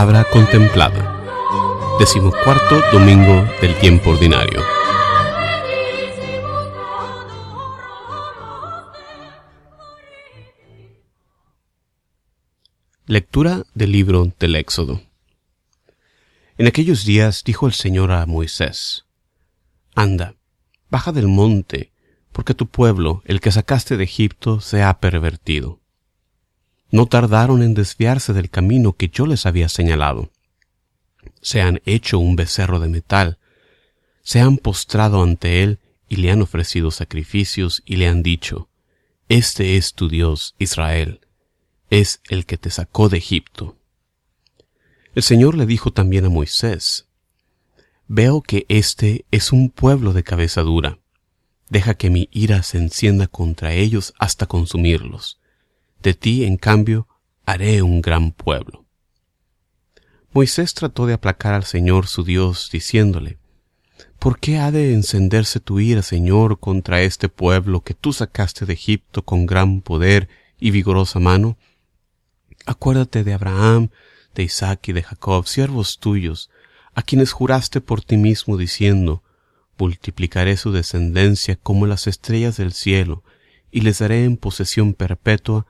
La palabra contemplada. Decimocuarto domingo del tiempo ordinario. Lectura del libro del Éxodo. En aquellos días dijo el Señor a Moisés, Anda, baja del monte, porque tu pueblo, el que sacaste de Egipto, se ha pervertido. No tardaron en desviarse del camino que yo les había señalado. Se han hecho un becerro de metal, se han postrado ante él y le han ofrecido sacrificios y le han dicho, Este es tu Dios, Israel, es el que te sacó de Egipto. El Señor le dijo también a Moisés, Veo que este es un pueblo de cabeza dura. Deja que mi ira se encienda contra ellos hasta consumirlos. De ti, en cambio, haré un gran pueblo. Moisés trató de aplacar al Señor su Dios, diciéndole, ¿Por qué ha de encenderse tu ira, Señor, contra este pueblo que tú sacaste de Egipto con gran poder y vigorosa mano? Acuérdate de Abraham, de Isaac y de Jacob, siervos tuyos, a quienes juraste por ti mismo diciendo, multiplicaré su descendencia como las estrellas del cielo, y les daré en posesión perpetua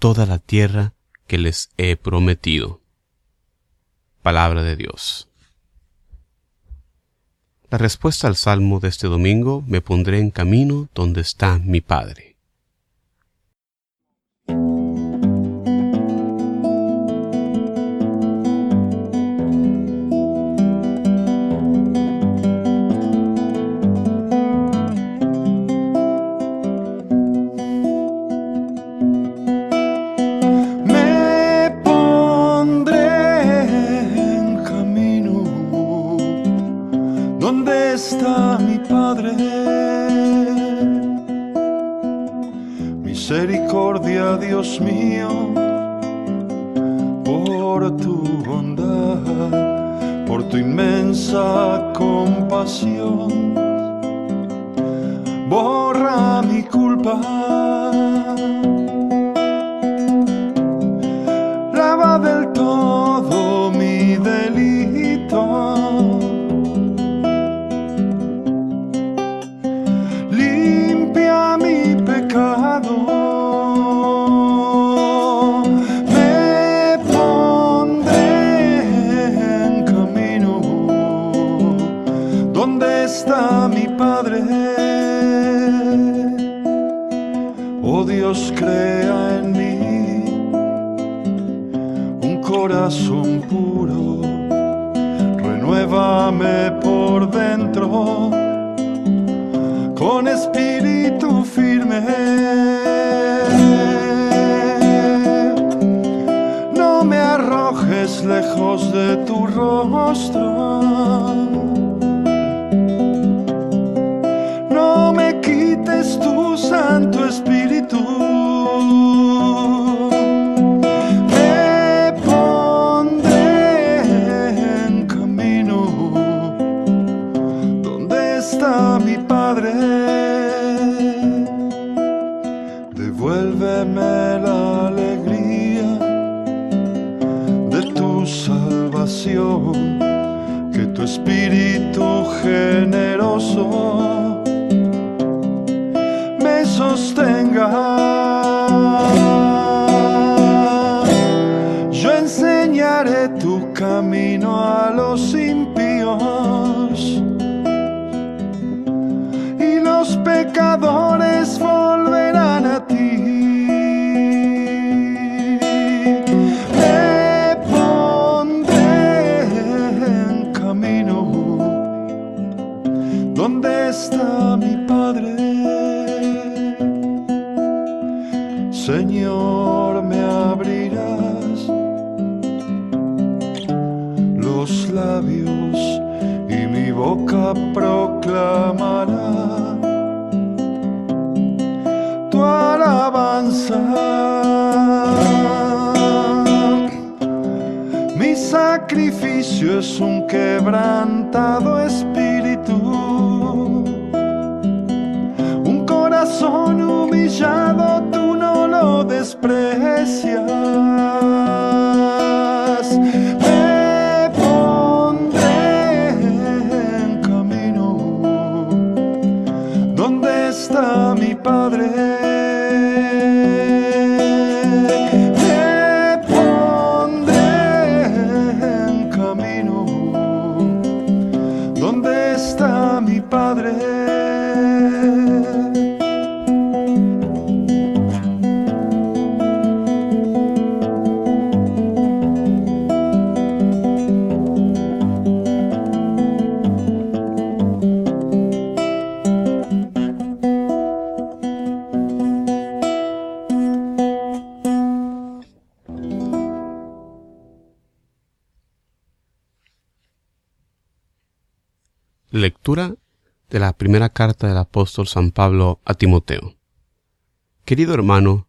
toda la tierra que les he prometido. Palabra de Dios. La respuesta al salmo de este domingo me pondré en camino donde está mi Padre. Misericordia, Dios mío, por tu bondad, por tu inmensa compasión. Borra mi culpa. Dios crea en mí un corazón puro, renuévame por dentro con espíritu firme. No me arrojes lejos de tu rostro. Que tu espíritu generoso me sostenga. Yo enseñaré tu camino a los impíos Mi sacrificio es un quebrantado espíritu corazón humillado tú no lo desprecias. Lectura de la primera carta del apóstol San Pablo a Timoteo. Querido hermano,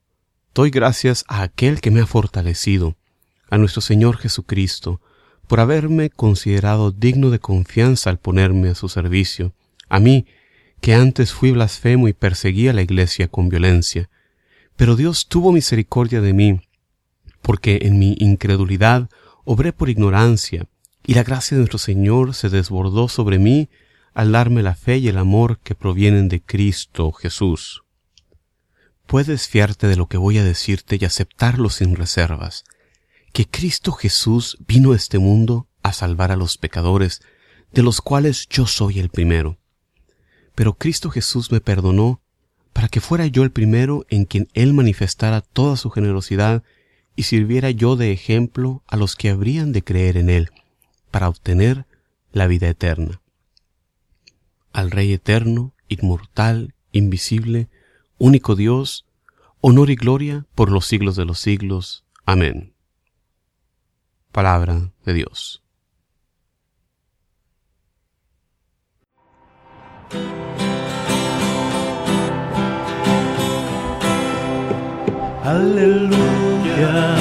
doy gracias a aquel que me ha fortalecido, a nuestro Señor Jesucristo, por haberme considerado digno de confianza al ponerme a su servicio, a mí, que antes fui blasfemo y perseguía la iglesia con violencia. Pero Dios tuvo misericordia de mí, porque en mi incredulidad obré por ignorancia, y la gracia de nuestro Señor se desbordó sobre mí al darme la fe y el amor que provienen de Cristo Jesús. Puedes fiarte de lo que voy a decirte y aceptarlo sin reservas, que Cristo Jesús vino a este mundo a salvar a los pecadores, de los cuales yo soy el primero. Pero Cristo Jesús me perdonó para que fuera yo el primero en quien Él manifestara toda su generosidad y sirviera yo de ejemplo a los que habrían de creer en Él para obtener la vida eterna. Al Rey eterno, inmortal, invisible, único Dios, honor y gloria por los siglos de los siglos. Amén. Palabra de Dios. Aleluya.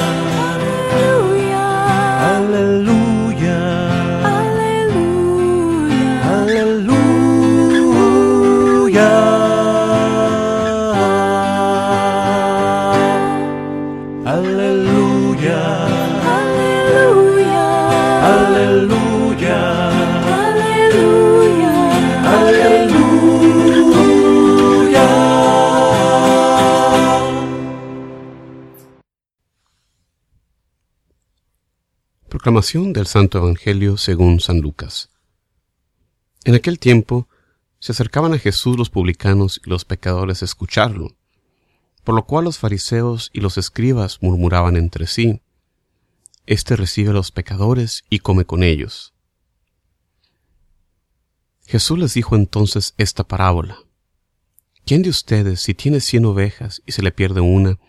Del Santo Evangelio según San Lucas. En aquel tiempo se acercaban a Jesús los publicanos y los pecadores a escucharlo, por lo cual los fariseos y los escribas murmuraban entre sí, Este recibe a los pecadores y come con ellos. Jesús les dijo entonces esta parábola. ¿Quién de ustedes, si tiene cien ovejas y se le pierde una,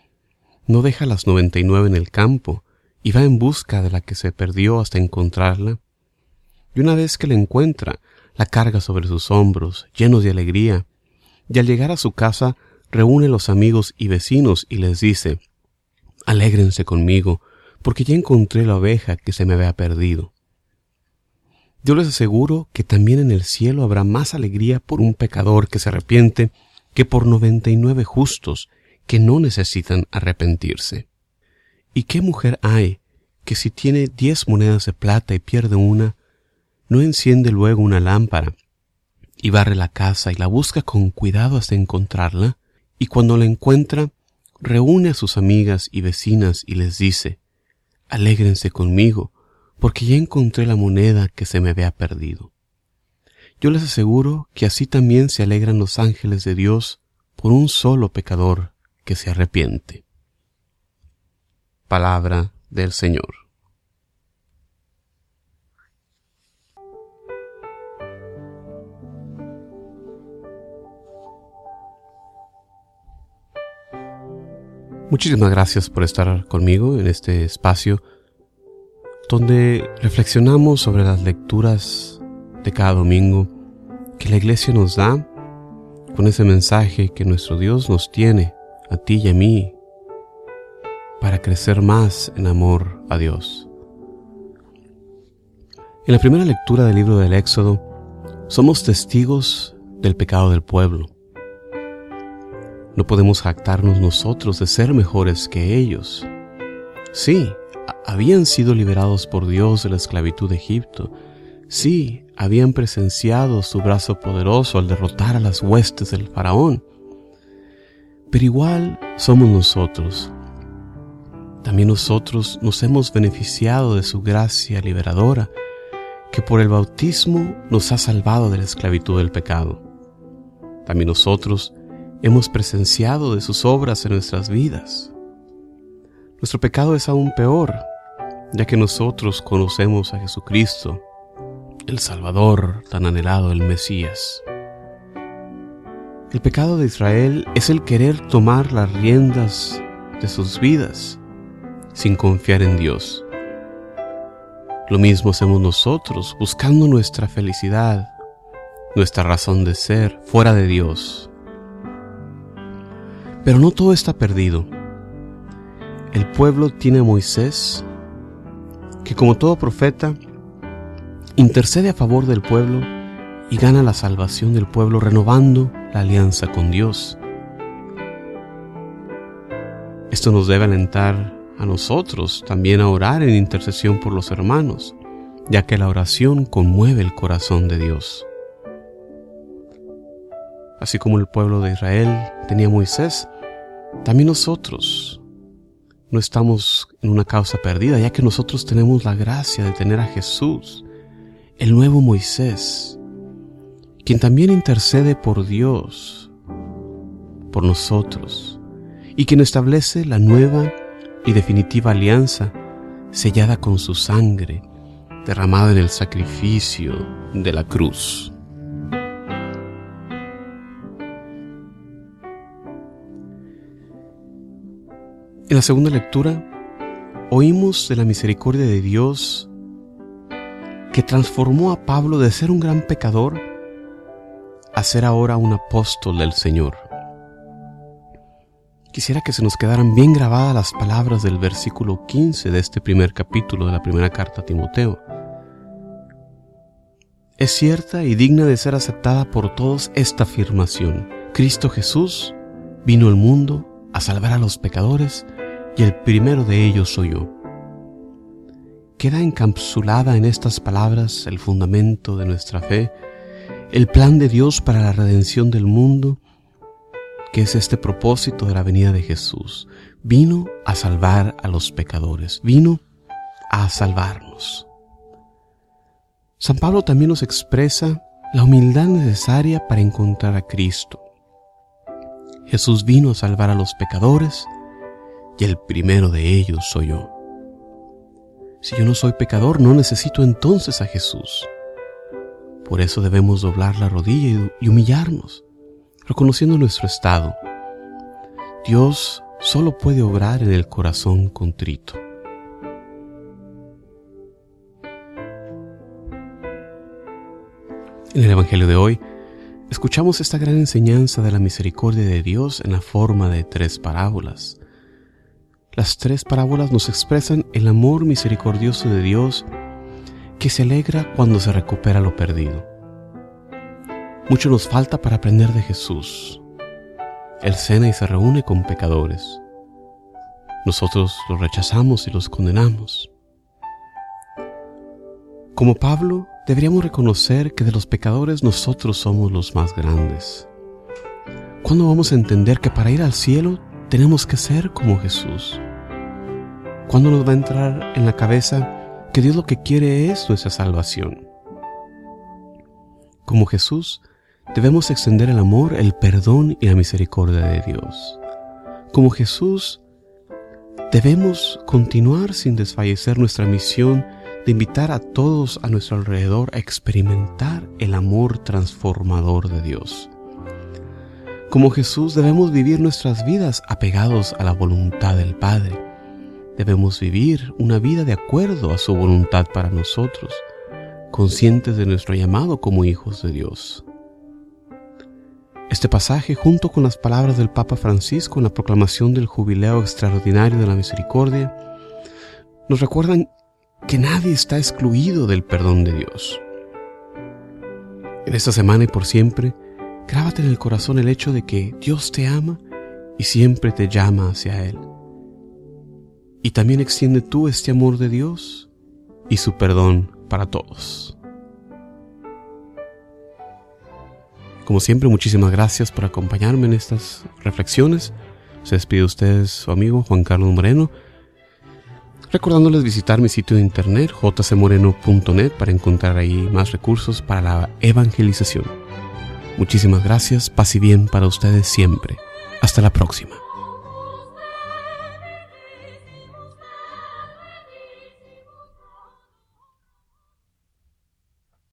no deja las noventa y nueve en el campo, y va en busca de la que se perdió hasta encontrarla. Y una vez que la encuentra, la carga sobre sus hombros, llenos de alegría, y al llegar a su casa reúne los amigos y vecinos y les dice, Alégrense conmigo, porque ya encontré la oveja que se me había perdido. Yo les aseguro que también en el cielo habrá más alegría por un pecador que se arrepiente que por noventa y nueve justos que no necesitan arrepentirse. ¿Y qué mujer hay que si tiene diez monedas de plata y pierde una, no enciende luego una lámpara y barre la casa y la busca con cuidado hasta encontrarla? Y cuando la encuentra, reúne a sus amigas y vecinas y les dice, Alégrense conmigo, porque ya encontré la moneda que se me había perdido. Yo les aseguro que así también se alegran los ángeles de Dios por un solo pecador que se arrepiente. Palabra del Señor. Muchísimas gracias por estar conmigo en este espacio donde reflexionamos sobre las lecturas de cada domingo que la iglesia nos da con ese mensaje que nuestro Dios nos tiene a ti y a mí para crecer más en amor a Dios. En la primera lectura del libro del Éxodo, somos testigos del pecado del pueblo. No podemos jactarnos nosotros de ser mejores que ellos. Sí, habían sido liberados por Dios de la esclavitud de Egipto. Sí, habían presenciado su brazo poderoso al derrotar a las huestes del faraón. Pero igual somos nosotros también nosotros nos hemos beneficiado de su gracia liberadora, que por el bautismo nos ha salvado de la esclavitud del pecado. También nosotros hemos presenciado de sus obras en nuestras vidas. Nuestro pecado es aún peor, ya que nosotros conocemos a Jesucristo, el Salvador tan anhelado, el Mesías. El pecado de Israel es el querer tomar las riendas de sus vidas sin confiar en Dios. Lo mismo hacemos nosotros, buscando nuestra felicidad, nuestra razón de ser, fuera de Dios. Pero no todo está perdido. El pueblo tiene a Moisés, que como todo profeta, intercede a favor del pueblo y gana la salvación del pueblo renovando la alianza con Dios. Esto nos debe alentar a nosotros también a orar en intercesión por los hermanos, ya que la oración conmueve el corazón de Dios. Así como el pueblo de Israel tenía Moisés, también nosotros no estamos en una causa perdida, ya que nosotros tenemos la gracia de tener a Jesús, el nuevo Moisés, quien también intercede por Dios, por nosotros, y quien establece la nueva y definitiva alianza sellada con su sangre, derramada en el sacrificio de la cruz. En la segunda lectura, oímos de la misericordia de Dios que transformó a Pablo de ser un gran pecador a ser ahora un apóstol del Señor. Quisiera que se nos quedaran bien grabadas las palabras del versículo 15 de este primer capítulo de la primera carta a Timoteo. Es cierta y digna de ser aceptada por todos esta afirmación. Cristo Jesús vino al mundo a salvar a los pecadores y el primero de ellos soy yo. Queda encapsulada en estas palabras el fundamento de nuestra fe, el plan de Dios para la redención del mundo que es este propósito de la venida de Jesús. Vino a salvar a los pecadores, vino a salvarnos. San Pablo también nos expresa la humildad necesaria para encontrar a Cristo. Jesús vino a salvar a los pecadores y el primero de ellos soy yo. Si yo no soy pecador, no necesito entonces a Jesús. Por eso debemos doblar la rodilla y humillarnos reconociendo nuestro estado. Dios solo puede obrar en el corazón contrito. En el Evangelio de hoy, escuchamos esta gran enseñanza de la misericordia de Dios en la forma de tres parábolas. Las tres parábolas nos expresan el amor misericordioso de Dios que se alegra cuando se recupera lo perdido. Mucho nos falta para aprender de Jesús. Él cena y se reúne con pecadores. Nosotros los rechazamos y los condenamos. Como Pablo, deberíamos reconocer que de los pecadores nosotros somos los más grandes. ¿Cuándo vamos a entender que para ir al cielo tenemos que ser como Jesús? ¿Cuándo nos va a entrar en la cabeza que Dios lo que quiere es nuestra salvación? Como Jesús, debemos extender el amor, el perdón y la misericordia de Dios. Como Jesús, debemos continuar sin desfallecer nuestra misión de invitar a todos a nuestro alrededor a experimentar el amor transformador de Dios. Como Jesús debemos vivir nuestras vidas apegados a la voluntad del Padre. Debemos vivir una vida de acuerdo a su voluntad para nosotros, conscientes de nuestro llamado como hijos de Dios. Este pasaje, junto con las palabras del Papa Francisco en la proclamación del Jubileo Extraordinario de la Misericordia, nos recuerdan que nadie está excluido del perdón de Dios. En esta semana y por siempre, grábate en el corazón el hecho de que Dios te ama y siempre te llama hacia Él. Y también extiende tú este amor de Dios y su perdón para todos. Como siempre, muchísimas gracias por acompañarme en estas reflexiones. Se despide usted su amigo Juan Carlos Moreno, recordándoles visitar mi sitio de internet jcmoreno.net para encontrar ahí más recursos para la evangelización. Muchísimas gracias, paz y bien para ustedes siempre. Hasta la próxima.